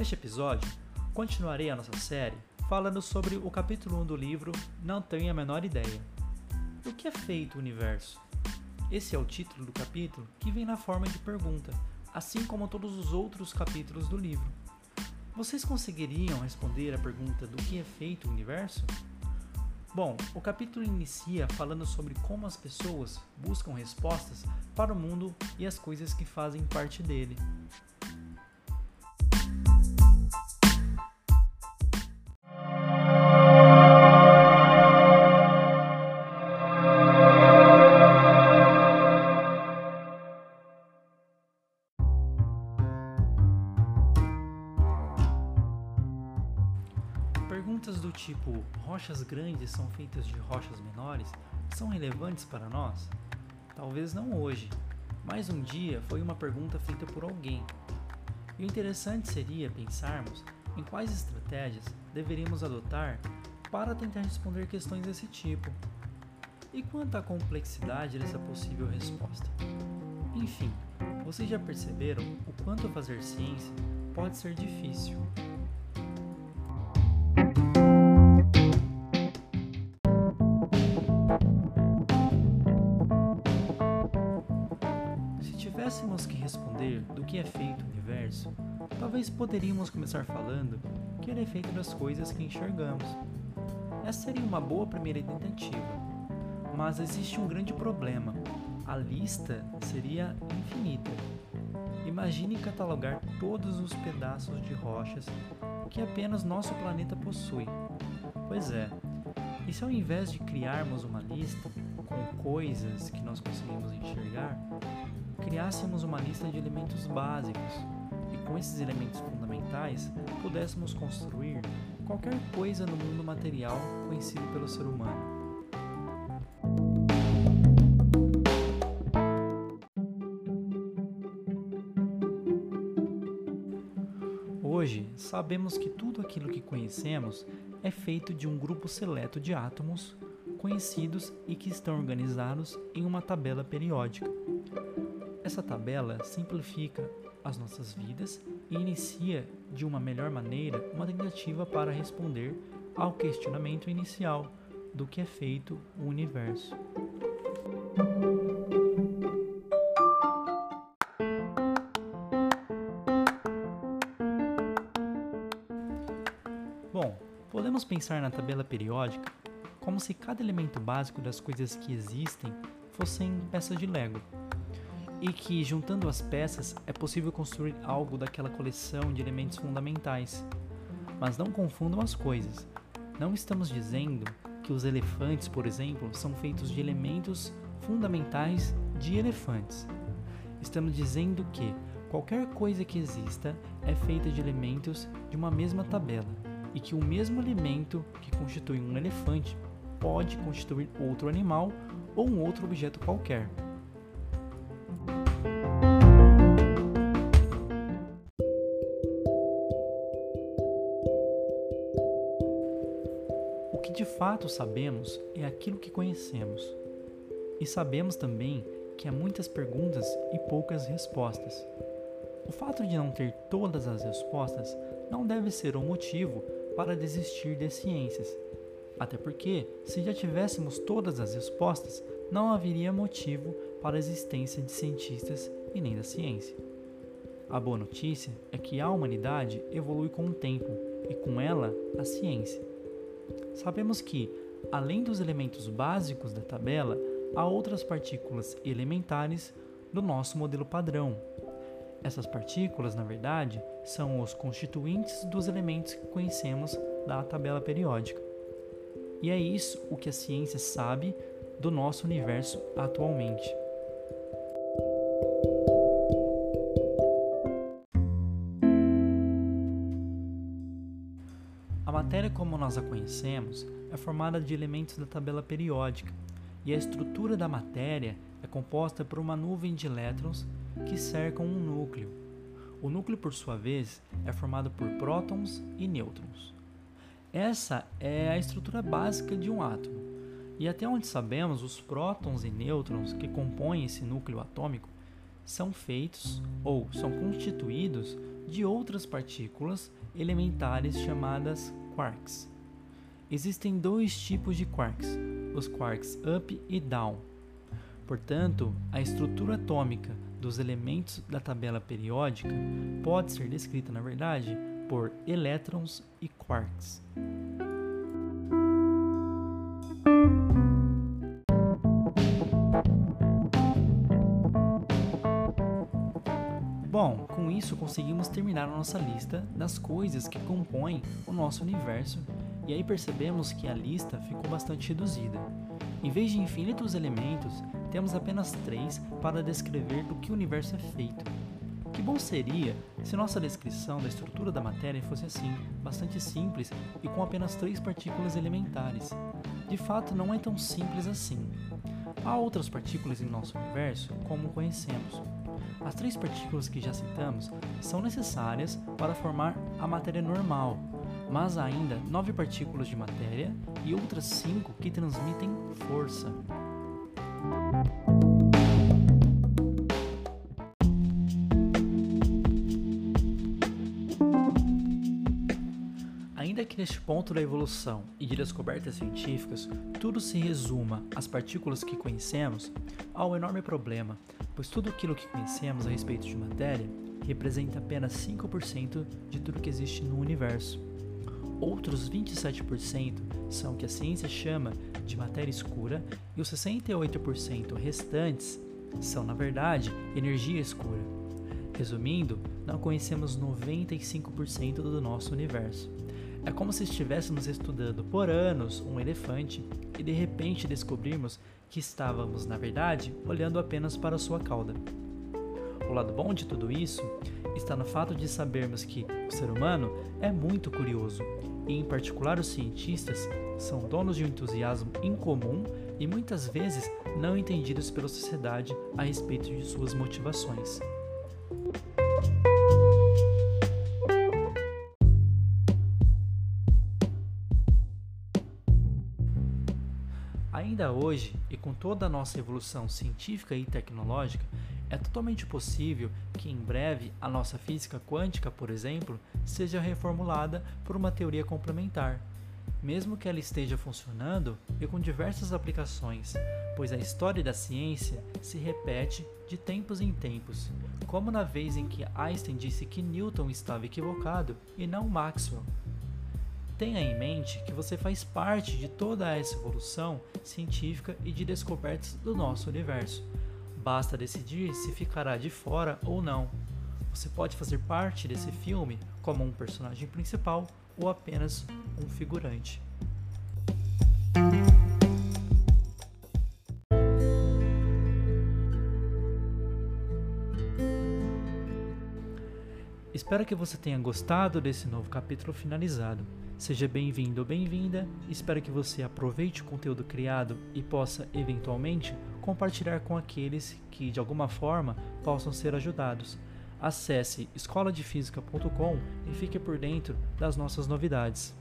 Neste episódio, continuarei a nossa série falando sobre o capítulo 1 do livro Não Tenho a Menor Ideia. O que é feito o universo? Esse é o título do capítulo que vem na forma de pergunta, assim como todos os outros capítulos do livro. Vocês conseguiriam responder a pergunta do que é feito o universo? Bom, o capítulo inicia falando sobre como as pessoas buscam respostas para o mundo e as coisas que fazem parte dele. Perguntas do tipo: rochas grandes são feitas de rochas menores são relevantes para nós? Talvez não hoje, mas um dia foi uma pergunta feita por alguém. E o interessante seria pensarmos em quais estratégias deveríamos adotar para tentar responder questões desse tipo. E quanto à complexidade dessa possível resposta? Enfim, vocês já perceberam o quanto fazer ciência pode ser difícil. Talvez poderíamos começar falando que ele é das coisas que enxergamos. Essa seria uma boa primeira tentativa, mas existe um grande problema. A lista seria infinita. Imagine catalogar todos os pedaços de rochas que apenas nosso planeta possui. Pois é, e se ao invés de criarmos uma lista com coisas que nós conseguimos enxergar, criássemos uma lista de elementos básicos com esses elementos fundamentais pudéssemos construir qualquer coisa no mundo material conhecido pelo ser humano. Hoje, sabemos que tudo aquilo que conhecemos é feito de um grupo seleto de átomos conhecidos e que estão organizados em uma tabela periódica. Essa tabela simplifica as nossas vidas e inicia de uma melhor maneira uma tentativa para responder ao questionamento inicial do que é feito o universo. Bom, podemos pensar na tabela periódica como se cada elemento básico das coisas que existem fossem peças de Lego e que, juntando as peças, é possível construir algo daquela coleção de elementos fundamentais. Mas não confundam as coisas. Não estamos dizendo que os elefantes, por exemplo, são feitos de elementos fundamentais de elefantes. Estamos dizendo que qualquer coisa que exista é feita de elementos de uma mesma tabela e que o mesmo elemento que constitui um elefante pode constituir outro animal ou um outro objeto qualquer. De fato sabemos é aquilo que conhecemos. E sabemos também que há muitas perguntas e poucas respostas. O fato de não ter todas as respostas não deve ser um motivo para desistir de ciências. Até porque, se já tivéssemos todas as respostas, não haveria motivo para a existência de cientistas e nem da ciência. A boa notícia é que a humanidade evolui com o tempo e com ela a ciência. Sabemos que, além dos elementos básicos da tabela, há outras partículas elementares do nosso modelo padrão. Essas partículas, na verdade, são os constituintes dos elementos que conhecemos da tabela periódica. E é isso o que a ciência sabe do nosso universo atualmente. A matéria como nós a conhecemos é formada de elementos da tabela periódica, e a estrutura da matéria é composta por uma nuvem de elétrons que cercam um núcleo. O núcleo, por sua vez, é formado por prótons e nêutrons. Essa é a estrutura básica de um átomo. E até onde sabemos, os prótons e nêutrons que compõem esse núcleo atômico são feitos ou são constituídos de outras partículas elementares chamadas quarks. Existem dois tipos de quarks, os quarks up e down. Portanto, a estrutura atômica dos elementos da tabela periódica pode ser descrita, na verdade, por elétrons e quarks. Isso conseguimos terminar a nossa lista das coisas que compõem o nosso universo, e aí percebemos que a lista ficou bastante reduzida. Em vez de infinitos elementos, temos apenas três para descrever do que o universo é feito. Que bom seria se nossa descrição da estrutura da matéria fosse assim, bastante simples e com apenas três partículas elementares. De fato, não é tão simples assim. Há outras partículas em nosso universo, como conhecemos. As três partículas que já citamos são necessárias para formar a matéria normal, mas há ainda nove partículas de matéria e outras cinco que transmitem força. Ainda que neste ponto da evolução e de descobertas científicas tudo se resuma às partículas que conhecemos, há um enorme problema, pois tudo aquilo que conhecemos a respeito de matéria representa apenas 5% de tudo que existe no universo. Outros 27% são o que a ciência chama de matéria escura e os 68% restantes são, na verdade, energia escura. Resumindo, não conhecemos 95% do nosso universo. É como se estivéssemos estudando por anos um elefante e de repente descobrirmos que estávamos, na verdade, olhando apenas para sua cauda. O lado bom de tudo isso está no fato de sabermos que o ser humano é muito curioso e, em particular, os cientistas são donos de um entusiasmo incomum e muitas vezes não entendidos pela sociedade a respeito de suas motivações. Ainda hoje, e com toda a nossa evolução científica e tecnológica, é totalmente possível que em breve a nossa física quântica, por exemplo, seja reformulada por uma teoria complementar, mesmo que ela esteja funcionando e com diversas aplicações, pois a história da ciência se repete de tempos em tempos, como na vez em que Einstein disse que Newton estava equivocado e não Maxwell. Tenha em mente que você faz parte de toda essa evolução científica e de descobertas do nosso universo Basta decidir se ficará de fora ou não. Você pode fazer parte desse filme como um personagem principal ou apenas um figurante. Espero que você tenha gostado desse novo capítulo finalizado. Seja bem-vindo ou bem-vinda. Espero que você aproveite o conteúdo criado e possa, eventualmente, compartilhar com aqueles que, de alguma forma, possam ser ajudados. Acesse escoladefísica.com e fique por dentro das nossas novidades.